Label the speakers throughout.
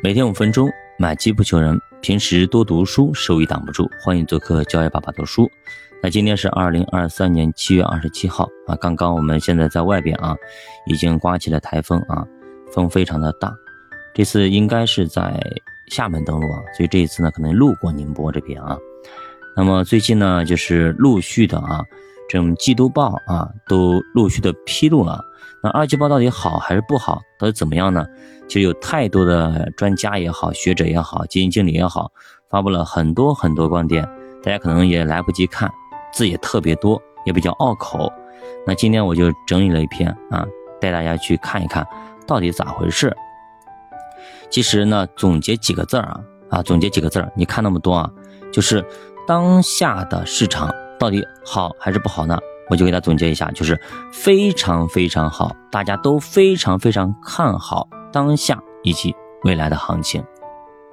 Speaker 1: 每天五分钟，买基不求人。平时多读书，收益挡不住。欢迎做客教育爸爸读书。那今天是二零二三年七月二十七号啊，刚刚我们现在在外边啊，已经刮起了台风啊，风非常的大。这次应该是在厦门登陆啊，所以这一次呢，可能路过宁波这边啊。那么最近呢，就是陆续的啊，这种季度报啊，都陆续的披露了。那二季报到底好还是不好？到底怎么样呢？其实有太多的专家也好，学者也好，基金经理也好，发布了很多很多观点，大家可能也来不及看，字也特别多，也比较拗口。那今天我就整理了一篇啊，带大家去看一看到底咋回事。其实呢，总结几个字儿啊啊，总结几个字儿，你看那么多啊，就是当下的市场到底好还是不好呢？我就给大家总结一下，就是非常非常好，大家都非常非常看好当下以及未来的行情，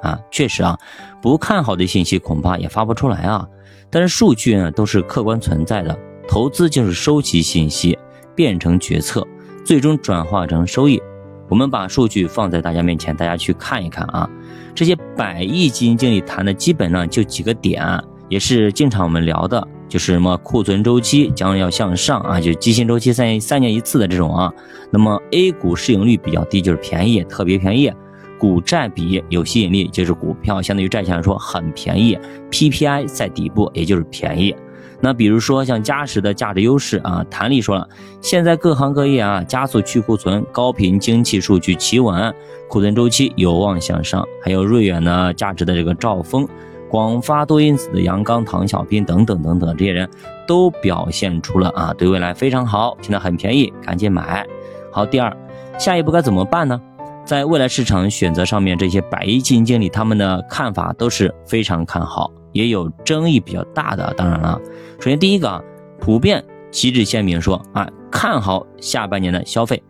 Speaker 1: 啊，确实啊，不看好的信息恐怕也发不出来啊。但是数据呢都是客观存在的，投资就是收集信息，变成决策，最终转化成收益。我们把数据放在大家面前，大家去看一看啊。这些百亿基金经理谈的基本上就几个点，也是经常我们聊的。就是什么库存周期将要向上啊，就基薪周期三三年一次的这种啊。那么 A 股市盈率比较低，就是便宜，特别便宜。股债比有吸引力，就是股票相对于债券来说很便宜。PPI 在底部，也就是便宜。那比如说像嘉实的价值优势啊，谭力说了，现在各行各业啊加速去库存，高频经济数据企稳，库存周期有望向上。还有瑞远呢，价值的这个兆丰。广发多因子的杨刚、唐小斌等等等等，这些人都表现出了啊，对未来非常好，现在很便宜，赶紧买。好，第二，下一步该怎么办呢？在未来市场选择上面，这些百亿基金经理他们的看法都是非常看好，也有争议比较大的。当然了，首先第一个啊，普遍旗帜鲜明说啊，看好下半年的消费。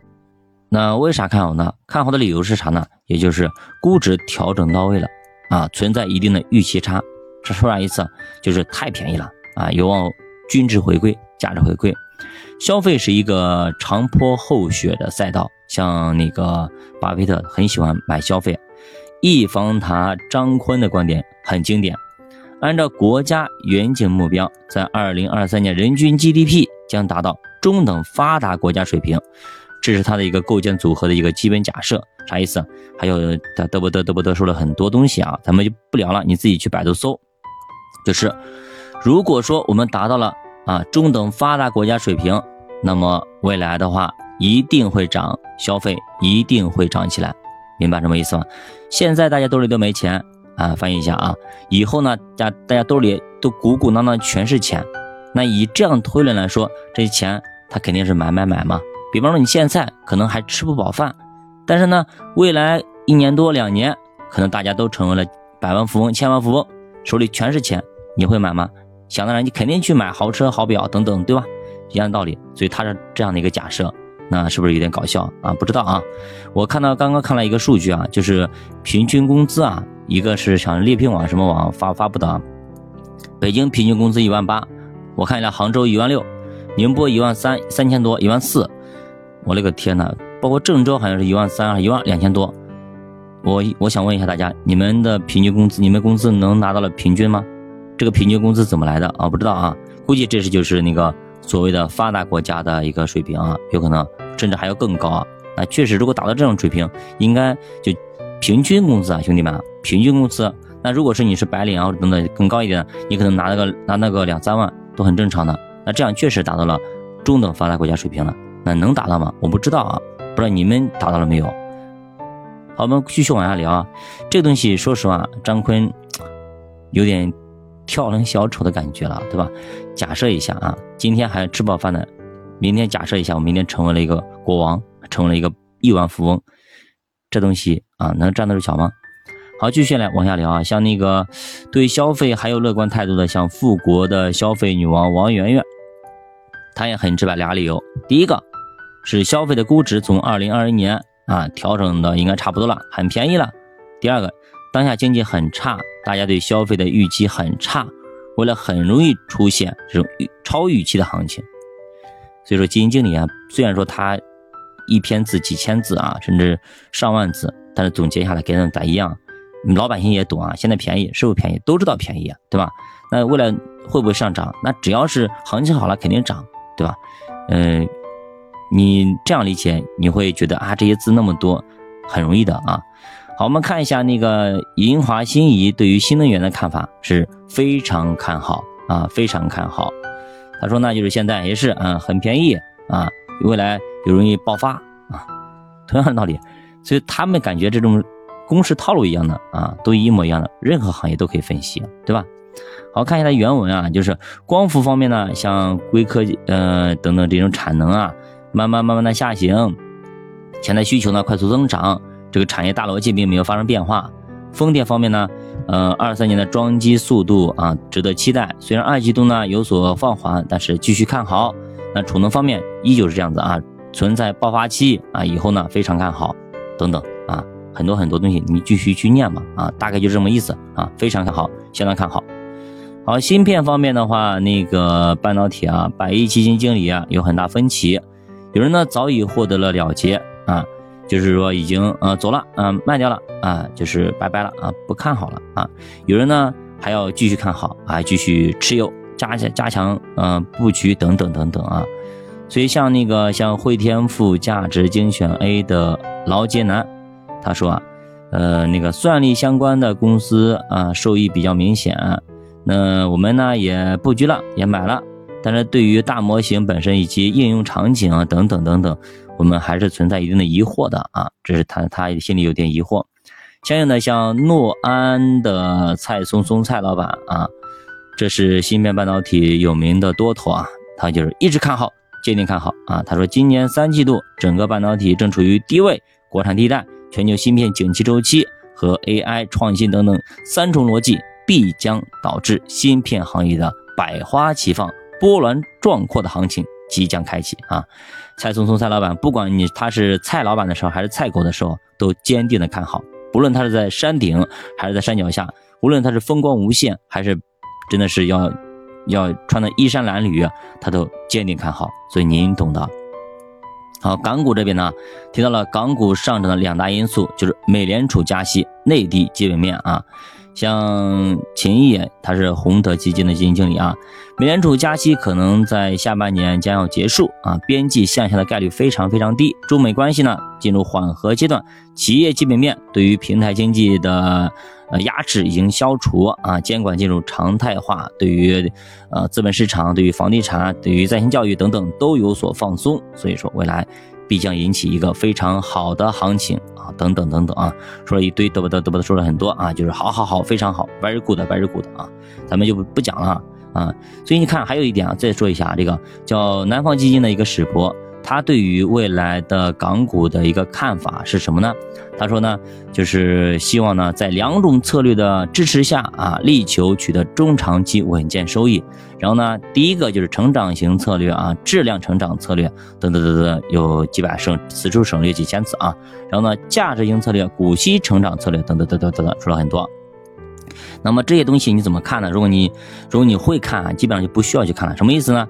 Speaker 1: 那为啥看好呢？看好的理由是啥呢？也就是估值调整到位了。啊，存在一定的预期差，这说啥意思？就是太便宜了啊，有望均值回归、价值回归。消费是一个长坡厚雪的赛道，像那个巴菲特很喜欢买消费。易方达张坤的观点很经典，按照国家远景目标，在二零二三年人均 GDP 将达到中等发达国家水平。这是它的一个构建组合的一个基本假设，啥意思？还有他嘚不嘚嘚不嘚说了很多东西啊，咱们就不聊了，你自己去百度搜。就是如果说我们达到了啊中等发达国家水平，那么未来的话一定会涨，消费一定会涨起来，明白什么意思吗？现在大家兜里都没钱啊，翻译一下啊，以后呢，家大家兜里都鼓鼓囊囊全是钱，那以这样推论来说，这些钱他肯定是买买买嘛。比方说你现在可能还吃不饱饭，但是呢，未来一年多两年，可能大家都成为了百万富翁、千万富翁，手里全是钱，你会买吗？想当然，你肯定去买豪车、豪表等等，对吧？一样的道理。所以他是这样的一个假设，那是不是有点搞笑啊？不知道啊。我看到刚刚看了一个数据啊，就是平均工资啊，一个是像猎聘网什么网发发布的，北京平均工资一万八，我看一下杭州一万六，宁波一万三三千多，一万四。我勒个天呐，包括郑州好像是一万三啊，一万两千多。我我想问一下大家，你们的平均工资，你们工资能拿到了平均吗？这个平均工资怎么来的啊？不知道啊，估计这是就是那个所谓的发达国家的一个水平啊，有可能甚至还要更高啊。那确实，如果达到这种水平，应该就平均工资啊，兄弟们，平均工资。那如果是你是白领啊，等等更高一点，你可能拿那个拿那个两三万都很正常的。那这样确实达到了中等发达国家水平了。那能达到吗？我不知道啊，不知道你们达到了没有？好，我们继续往下聊啊。这个东西，说实话，张坤有点跳梁小丑的感觉了，对吧？假设一下啊，今天还吃饱饭的，明天假设一下，我明天成为了一个国王，成为了一个亿万富翁，这东西啊，能站得住脚吗？好，继续来往下聊啊。像那个对消费还有乐观态度的，像富国的消费女王王媛媛，她也很直白，俩理由。第一个。是消费的估值从二零二一年啊调整的应该差不多了，很便宜了。第二个，当下经济很差，大家对消费的预期很差，未来很容易出现这种超预期的行情。所以说，基金经理啊，虽然说他一篇字几千字啊，甚至上万字，但是总结下来跟咱一样，老百姓也懂啊，现在便宜是不是便宜？都知道便宜啊，对吧？那未来会不会上涨？那只要是行情好了，肯定涨，对吧？嗯，你这样理解，你会觉得啊，这些字那么多，很容易的啊。好，我们看一下那个银华新怡对于新能源的看法是非常看好啊，非常看好。他说呢，就是现在也是啊，很便宜啊，未来又容易爆发啊，同样的道理。所以他们感觉这种公式套路一样的啊，都一模一样的，任何行业都可以分析，对吧？好看一下它原文啊，就是光伏方面呢，像硅科技呃等等这种产能啊，慢慢慢慢的下行，潜在需求呢快速增长，这个产业大逻辑并没有发生变化。风电方面呢，呃，二三年的装机速度啊值得期待，虽然二季度呢有所放缓，但是继续看好。那储能方面依旧是这样子啊，存在爆发期啊，以后呢非常看好。等等啊，很多很多东西你继续去念嘛啊，大概就这么意思啊，非常看好，相当看好。好，芯片方面的话，那个半导体啊，百亿基金经理啊有很大分歧，有人呢早已获得了了结啊，就是说已经呃走了啊，卖掉了啊，就是拜拜了啊，不看好了啊。有人呢还要继续看好啊，继续持有，加加加强嗯布局等等等等啊。所以像那个像汇添富价值精选 A 的劳杰南，他说啊，呃，那个算力相关的公司啊，受益比较明显。那我们呢也布局了，也买了，但是对于大模型本身以及应用场景啊等等等等，我们还是存在一定的疑惑的啊。这是他他心里有点疑惑。相应的，像诺安的蔡松松蔡老板啊，这是芯片半导体有名的多头啊，他就是一直看好。坚定看好啊！他说，今年三季度整个半导体正处于低位，国产替代、全球芯片景气周期和 AI 创新等等三重逻辑，必将导致芯片行业的百花齐放、波澜壮阔的行情即将开启啊！蔡松松蔡老板，不管你他是蔡老板的时候还是蔡狗的时候，都坚定的看好，不论他是在山顶还是在山脚下，无论他是风光无限还是真的是要。要穿的衣衫褴褛，他都坚定看好，所以您懂的。好，港股这边呢，提到了港股上涨的两大因素，就是美联储加息、内地基本面啊。像秦毅，他是宏德基金的基金经理啊。美联储加息可能在下半年将要结束啊，边际向下的概率非常非常低。中美关系呢进入缓和阶段，企业基本面对于平台经济的呃压制已经消除啊，监管进入常态化，对于呃资本市场、对于房地产、对于在线教育等等都有所放松。所以说未来。必将引起一个非常好的行情啊，等等等等啊，说了一堆，嘚啵嘚嘚啵的说了很多啊，就是好好好，非常好，very good，very good 啊，咱们就不不讲了啊。所以你看，还有一点啊，再说一下这个叫南方基金的一个史博。他对于未来的港股的一个看法是什么呢？他说呢，就是希望呢，在两种策略的支持下啊，力求取得中长期稳健收益。然后呢，第一个就是成长型策略啊，质量成长策略等等等等，有几百省，此处省略几千次啊。然后呢，价值型策略、股息成长策略等等等等等等，说了很多。那么这些东西你怎么看呢？如果你如果你会看，基本上就不需要去看了。什么意思呢？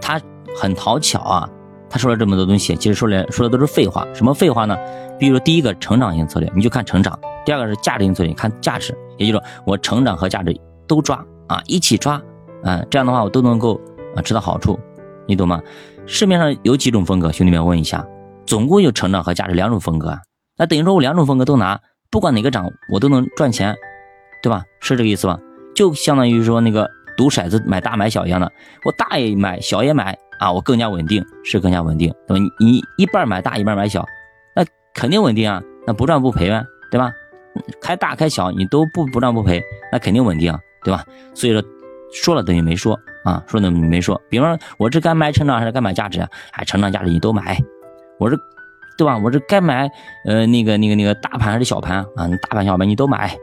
Speaker 1: 它很讨巧啊。他说了这么多东西，其实说来说的都是废话。什么废话呢？比如第一个成长型策略，你就看成长；第二个是价值型策略，看价值。也就是说，我成长和价值都抓啊，一起抓啊，这样的话我都能够啊吃到好处，你懂吗？市面上有几种风格？兄弟们问一下，总共有成长和价值两种风格啊。那等于说我两种风格都拿，不管哪个涨，我都能赚钱，对吧？是这个意思吧？就相当于说那个赌骰子买大买小一样的，我大也买，小也买。啊，我更加稳定，是更加稳定，对吧？你你一半买大，一半买小，那肯定稳定啊，那不赚不赔呗，对吧？开大开小你都不不赚不赔，那肯定稳定，对吧？所以说说了等于没说啊，说等于没说。比方说，我这该买成长还是该买价值啊？哎，成长价值你都买，我这对吧？我这该买呃那个那个那个大盘还是小盘啊？大盘小盘你都买，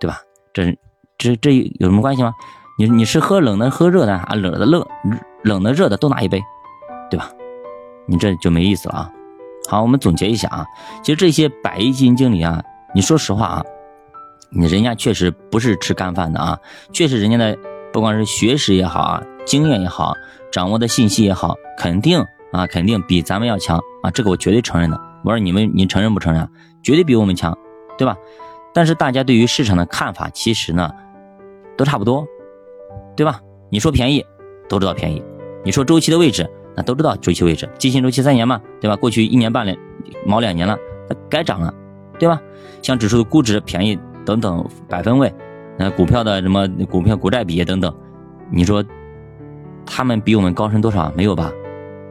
Speaker 1: 对吧？这这这有什么关系吗？你你是喝冷的喝热的啊？冷的冷冷的热的都拿一杯，对吧？你这就没意思了啊！好，我们总结一下啊，其实这些百亿基金经理啊，你说实话啊，你人家确实不是吃干饭的啊，确实人家的不管是学识也好啊，经验也好，掌握的信息也好，肯定啊肯定比咱们要强啊，这个我绝对承认的我说你们你承认不承认？绝对比我们强，对吧？但是大家对于市场的看法其实呢都差不多，对吧？你说便宜，都知道便宜；你说周期的位置，那都知道周期位置。基金周期三年嘛，对吧？过去一年半两毛两年了，它该涨了，对吧？像指数的估值便宜等等百分位，那股票的什么股票股债比等等，你说他们比我们高深多少？没有吧？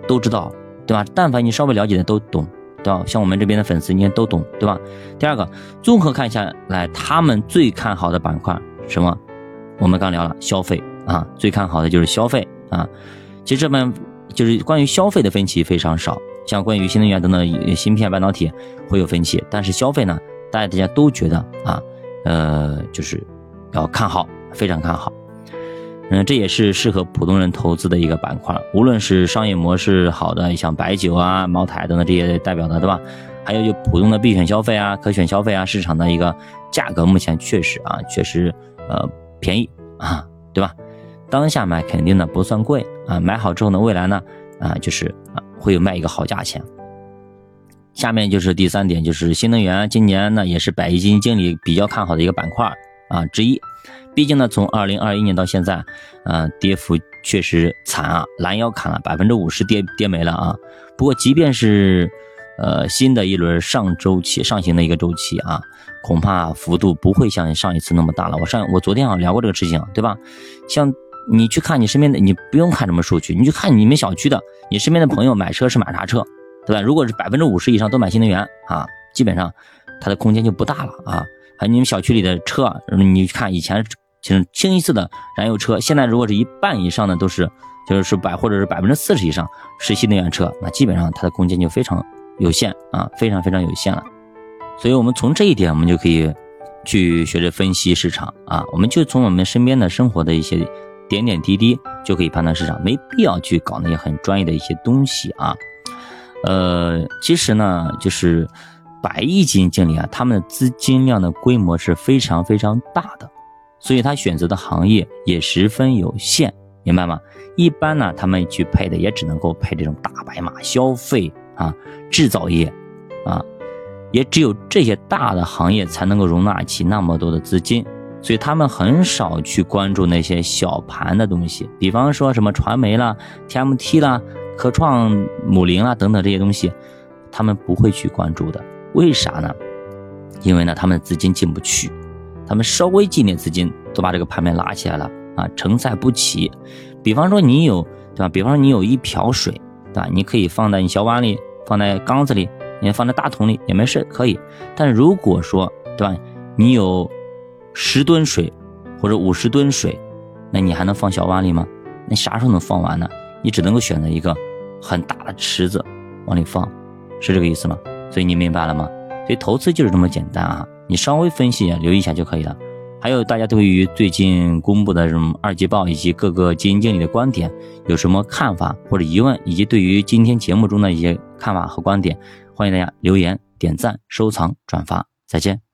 Speaker 1: 都知道，对吧？但凡你稍微了解的都懂，对吧？像我们这边的粉丝，你都懂，对吧？第二个，综合看下来，他们最看好的板块什么？我们刚聊了消费。啊，最看好的就是消费啊。其实这边就是关于消费的分歧非常少，像关于新能源等等芯片、半导体会有分歧，但是消费呢，大家大家都觉得啊，呃，就是要看好，非常看好。嗯，这也是适合普通人投资的一个板块，无论是商业模式好的，像白酒啊、茅台等等这些代表的，对吧？还有就普通的必选消费啊、可选消费啊，市场的一个价格目前确实啊，确实呃便宜啊，对吧？当下买肯定呢不算贵啊，买好之后呢，未来呢啊就是啊会有卖一个好价钱。下面就是第三点，就是新能源，今年呢也是百亿基金经理比较看好的一个板块啊之一。毕竟呢，从二零二一年到现在，啊跌幅确实惨啊，拦腰砍了百分之五十，跌跌没了啊。不过即便是呃新的一轮上周期上行的一个周期啊，恐怕幅度不会像上一次那么大了。我上我昨天啊聊过这个事情，对吧？像你去看你身边的，你不用看什么数据，你就看你们小区的，你身边的朋友买车是买啥车，对吧？如果是百分之五十以上都买新能源啊，基本上它的空间就不大了啊。还有你们小区里的车，你看以前就是清一色的燃油车，现在如果是一半以上的都是，就是是百或者是百分之四十以上是新能源车，那基本上它的空间就非常有限啊，非常非常有限了。所以我们从这一点，我们就可以去学着分析市场啊，我们就从我们身边的生活的一些。点点滴滴就可以判断市场，没必要去搞那些很专业的一些东西啊。呃，其实呢，就是百亿基金经理啊，他们的资金量的规模是非常非常大的，所以他选择的行业也十分有限，明白吗？一般呢，他们去配的也只能够配这种大白马、消费啊、制造业啊，也只有这些大的行业才能够容纳起那么多的资金。所以他们很少去关注那些小盘的东西，比方说什么传媒啦、TMT 啦、科创母零啦等等这些东西，他们不会去关注的。为啥呢？因为呢，他们资金进不去，他们稍微进点资金都把这个盘面拉起来了啊，承载不起。比方说你有对吧？比方说你有一瓢水，对吧？你可以放在你小碗里，放在缸子里，你放在大桶里也没事，可以。但如果说对吧，你有十吨水，或者五十吨水，那你还能放小碗里吗？那啥时候能放完呢？你只能够选择一个很大的池子往里放，是这个意思吗？所以你明白了吗？所以投资就是这么简单啊！你稍微分析一下留意一下就可以了。还有大家对于最近公布的这种二季报以及各个基金经理的观点有什么看法或者疑问，以及对于今天节目中的一些看法和观点，欢迎大家留言、点赞、收藏、转发。再见。